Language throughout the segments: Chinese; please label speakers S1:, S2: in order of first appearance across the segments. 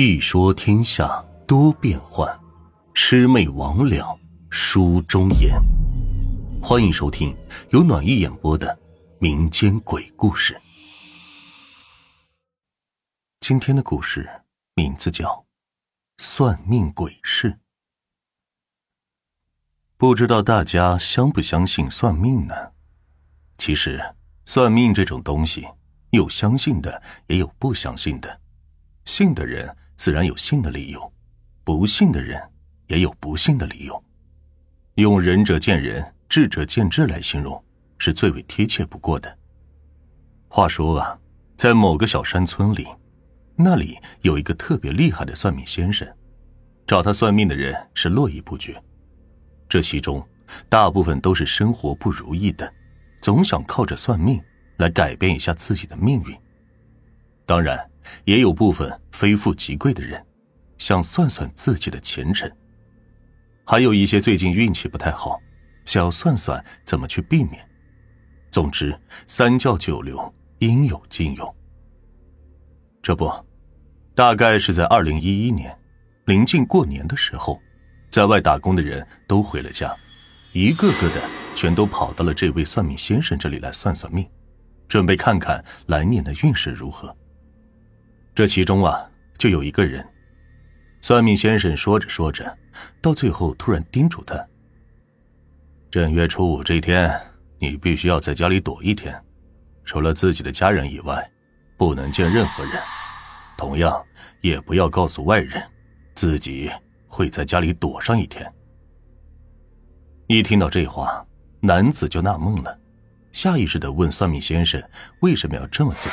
S1: 细说天下多变幻，魑魅魍魉书中言。欢迎收听由暖玉演播的民间鬼故事。今天的故事名字叫《算命鬼事》。不知道大家相不相信算命呢？其实，算命这种东西，有相信的，也有不相信的。信的人自然有信的理由，不信的人也有不信的理由。用仁者见仁，智者见智来形容，是最为贴切不过的。话说啊，在某个小山村里，那里有一个特别厉害的算命先生，找他算命的人是络绎不绝。这其中，大部分都是生活不如意的，总想靠着算命来改变一下自己的命运。当然。也有部分非富即贵的人，想算算自己的前程；还有一些最近运气不太好，想要算算怎么去避免。总之，三教九流，应有尽有。这不，大概是在二零一一年，临近过年的时候，在外打工的人都回了家，一个个的全都跑到了这位算命先生这里来算算命，准备看看来年的运势如何。这其中啊，就有一个人，算命先生说着说着，到最后突然叮嘱他：“正月初五这天，你必须要在家里躲一天，除了自己的家人以外，不能见任何人。同样，也不要告诉外人，自己会在家里躲上一天。”一听到这话，男子就纳闷了，下意识的问算命先生：“为什么要这么做？”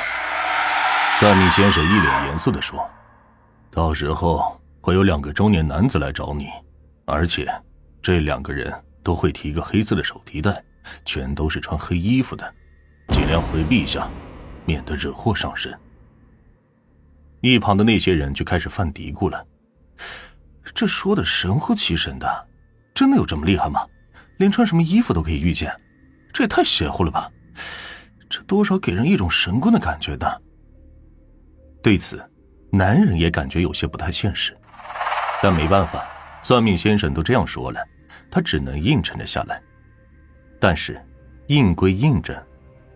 S1: 算命先生一脸严肃的说：“到时候会有两个中年男子来找你，而且这两个人都会提个黑色的手提袋，全都是穿黑衣服的，尽量回避一下，免得惹祸上身。”一旁的那些人就开始犯嘀咕了：“这说的神乎其神的，真的有这么厉害吗？连穿什么衣服都可以预见，这也太邪乎了吧！这多少给人一种神棍的感觉的。”对此，男人也感觉有些不太现实，但没办法，算命先生都这样说了，他只能应承了下来。但是，应归应着，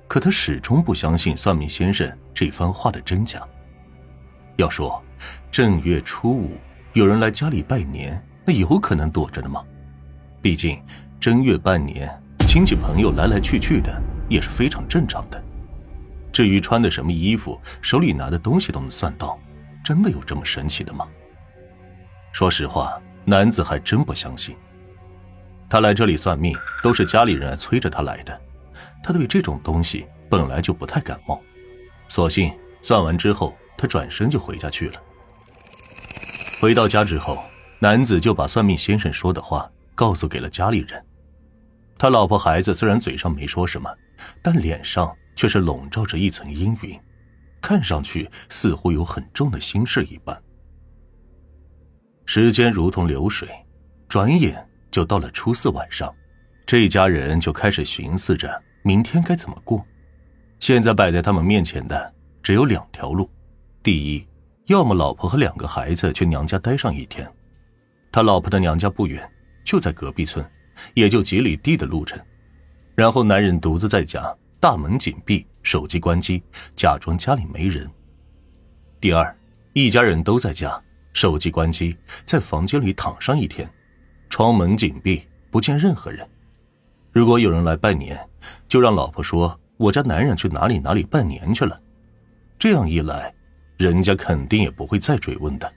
S1: 可他始终不相信算命先生这番话的真假。要说正月初五有人来家里拜年，那有可能躲着的吗？毕竟正月拜年，亲戚朋友来来去去的，也是非常正常的。至于穿的什么衣服，手里拿的东西都能算到，真的有这么神奇的吗？说实话，男子还真不相信。他来这里算命，都是家里人催着他来的。他对这种东西本来就不太感冒，索性算完之后，他转身就回家去了。回到家之后，男子就把算命先生说的话告诉给了家里人。他老婆孩子虽然嘴上没说什么，但脸上……却是笼罩着一层阴云，看上去似乎有很重的心事一般。时间如同流水，转眼就到了初四晚上，这一家人就开始寻思着明天该怎么过。现在摆在他们面前的只有两条路：第一，要么老婆和两个孩子去娘家待上一天，他老婆的娘家不远，就在隔壁村，也就几里地的路程，然后男人独自在家。大门紧闭，手机关机，假装家里没人。第二，一家人都在家，手机关机，在房间里躺上一天，窗门紧闭，不见任何人。如果有人来拜年，就让老婆说我家男人去哪里哪里拜年去了。这样一来，人家肯定也不会再追问的。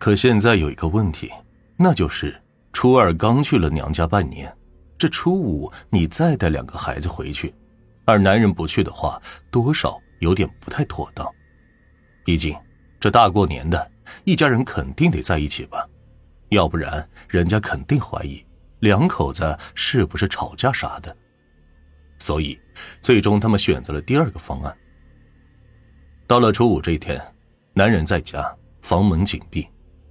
S1: 可现在有一个问题，那就是初二刚去了娘家拜年，这初五你再带两个孩子回去。而男人不去的话，多少有点不太妥当。毕竟这大过年的，一家人肯定得在一起吧，要不然人家肯定怀疑两口子是不是吵架啥的。所以，最终他们选择了第二个方案。到了初五这一天，男人在家，房门紧闭，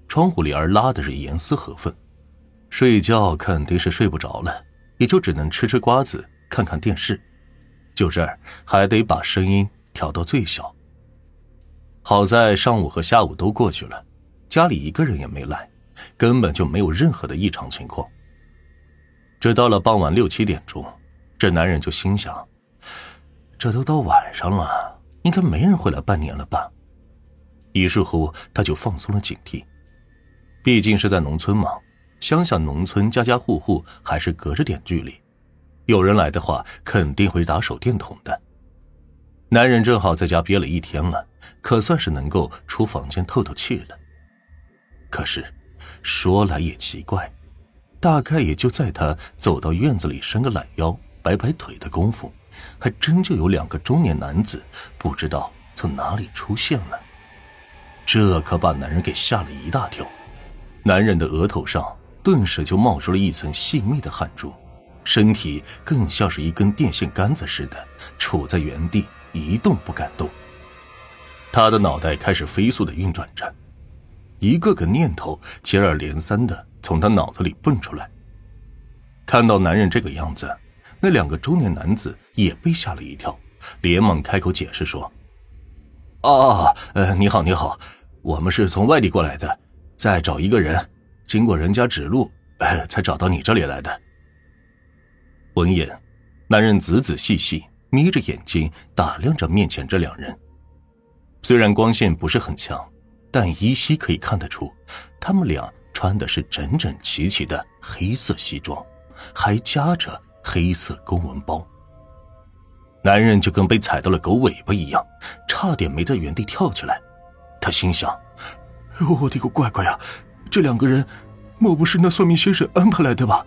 S1: 窗户帘拉的是严丝合缝，睡觉肯定是睡不着了，也就只能吃吃瓜子，看看电视。就这儿，还得把声音调到最小。好在上午和下午都过去了，家里一个人也没来，根本就没有任何的异常情况。这到了傍晚六七点钟，这男人就心想：这都到晚上了，应该没人会来半年了吧？于是乎，他就放松了警惕。毕竟是在农村嘛，乡下农村家家户户还是隔着点距离，有人来的话肯定会打手电筒的。男人正好在家憋了一天了，可算是能够出房间透透气了。可是，说来也奇怪，大概也就在他走到院子里伸个懒腰、摆摆腿的功夫，还真就有两个中年男子不知道从哪里出现了。这可把男人给吓了一大跳。男人的额头上顿时就冒出了一层细密的汗珠，身体更像是一根电线杆子似的，杵在原地一动不敢动。他的脑袋开始飞速的运转着，一个个念头接二连三的从他脑子里蹦出来。看到男人这个样子，那两个中年男子也被吓了一跳，连忙开口解释说：“哦，呃，你好，你好，我们是从外地过来的。”再找一个人，经过人家指路，哎，才找到你这里来的。闻言，男人仔仔细细眯着眼睛打量着面前这两人。虽然光线不是很强，但依稀可以看得出，他们俩穿的是整整齐齐的黑色西装，还夹着黑色公文包。男人就跟被踩到了狗尾巴一样，差点没在原地跳起来。他心想。我的个乖乖呀！这两个人，莫不是那算命先生安排来的吧？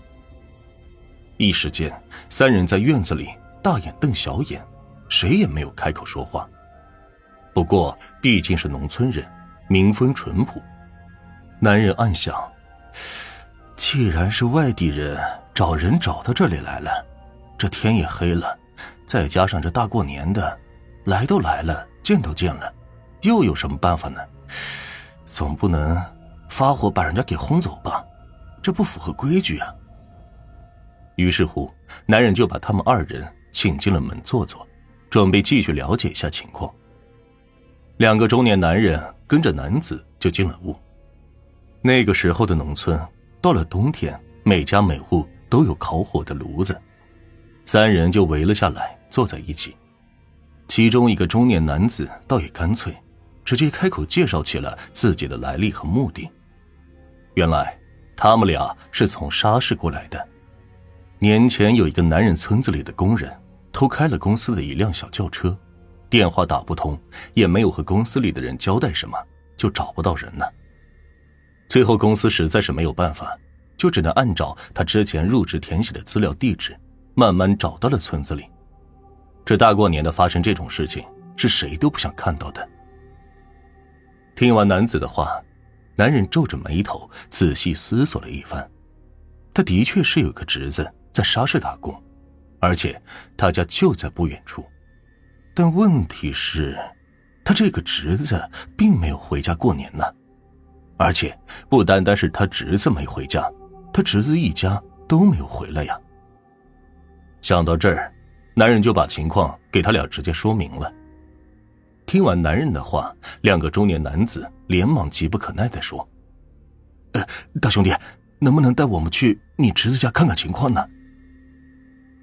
S1: 一时间，三人在院子里大眼瞪小眼，谁也没有开口说话。不过毕竟是农村人，民风淳朴。男人暗想：既然是外地人找人找到这里来了，这天也黑了，再加上这大过年的，来都来了，见都见了，又有什么办法呢？总不能发火把人家给轰走吧？这不符合规矩啊！于是乎，男人就把他们二人请进了门坐坐，准备继续了解一下情况。两个中年男人跟着男子就进了屋。那个时候的农村，到了冬天，每家每户都有烤火的炉子，三人就围了下来，坐在一起。其中一个中年男子倒也干脆。直接开口介绍起了自己的来历和目的。原来，他们俩是从沙市过来的。年前有一个男人村子里的工人偷开了公司的一辆小轿车，电话打不通，也没有和公司里的人交代什么，就找不到人了。最后公司实在是没有办法，就只能按照他之前入职填写的资料地址，慢慢找到了村子里。这大过年的发生这种事情，是谁都不想看到的。听完男子的话，男人皱着眉头，仔细思索了一番。他的确是有个侄子在沙市打工，而且他家就在不远处。但问题是，他这个侄子并没有回家过年呢。而且不单单是他侄子没回家，他侄子一家都没有回来呀。想到这儿，男人就把情况给他俩直接说明了。听完男人的话，两个中年男子连忙急不可耐的说：“呃，大兄弟，能不能带我们去你侄子家看看情况呢？”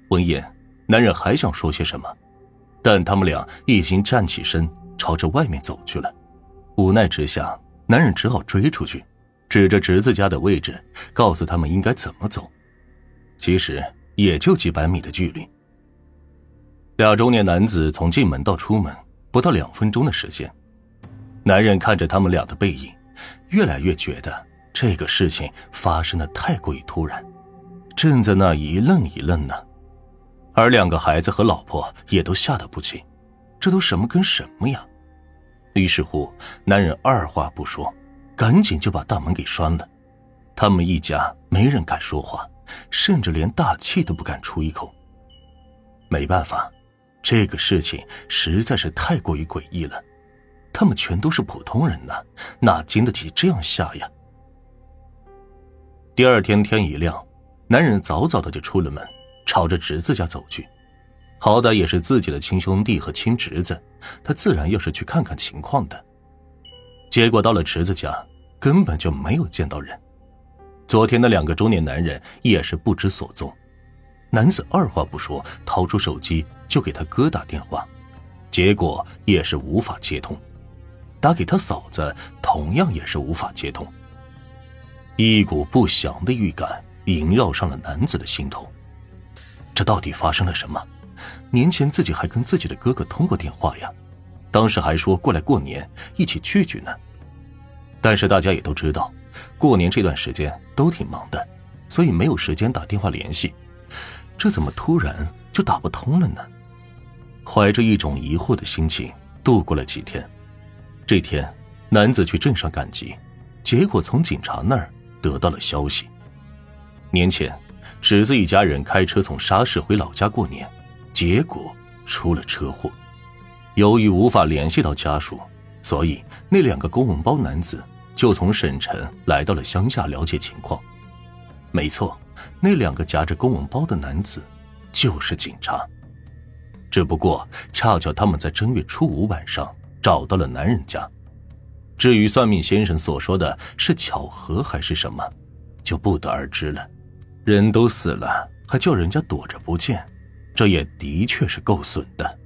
S1: 闻言，男人还想说些什么，但他们俩已经站起身朝着外面走去了。无奈之下，男人只好追出去，指着侄子家的位置，告诉他们应该怎么走。其实也就几百米的距离。俩中年男子从进门到出门。不到两分钟的时间，男人看着他们俩的背影，越来越觉得这个事情发生的太过于突然，正在那一愣一愣呢。而两个孩子和老婆也都吓得不轻，这都什么跟什么呀？于是乎，男人二话不说，赶紧就把大门给拴了。他们一家没人敢说话，甚至连大气都不敢出一口。没办法。这个事情实在是太过于诡异了，他们全都是普通人呐，哪经得起这样吓呀？第二天天一亮，男人早早的就出了门，朝着侄子家走去。好歹也是自己的亲兄弟和亲侄子，他自然要是去看看情况的。结果到了侄子家，根本就没有见到人。昨天的两个中年男人也是不知所踪。男子二话不说，掏出手机就给他哥打电话，结果也是无法接通。打给他嫂子，同样也是无法接通。一股不祥的预感萦绕上了男子的心头。这到底发生了什么？年前自己还跟自己的哥哥通过电话呀，当时还说过来过年一起聚聚呢。但是大家也都知道，过年这段时间都挺忙的，所以没有时间打电话联系。这怎么突然就打不通了呢？怀着一种疑惑的心情度过了几天。这天，男子去镇上赶集，结果从警察那儿得到了消息：年前，侄子一家人开车从沙市回老家过年，结果出了车祸。由于无法联系到家属，所以那两个公文包男子就从省城来到了乡下了解情况。没错，那两个夹着公文包的男子就是警察，只不过恰巧他们在正月初五晚上。找到了男人家，至于算命先生所说的是巧合还是什么，就不得而知了。人都死了，还叫人家躲着不见，这也的确是够损的。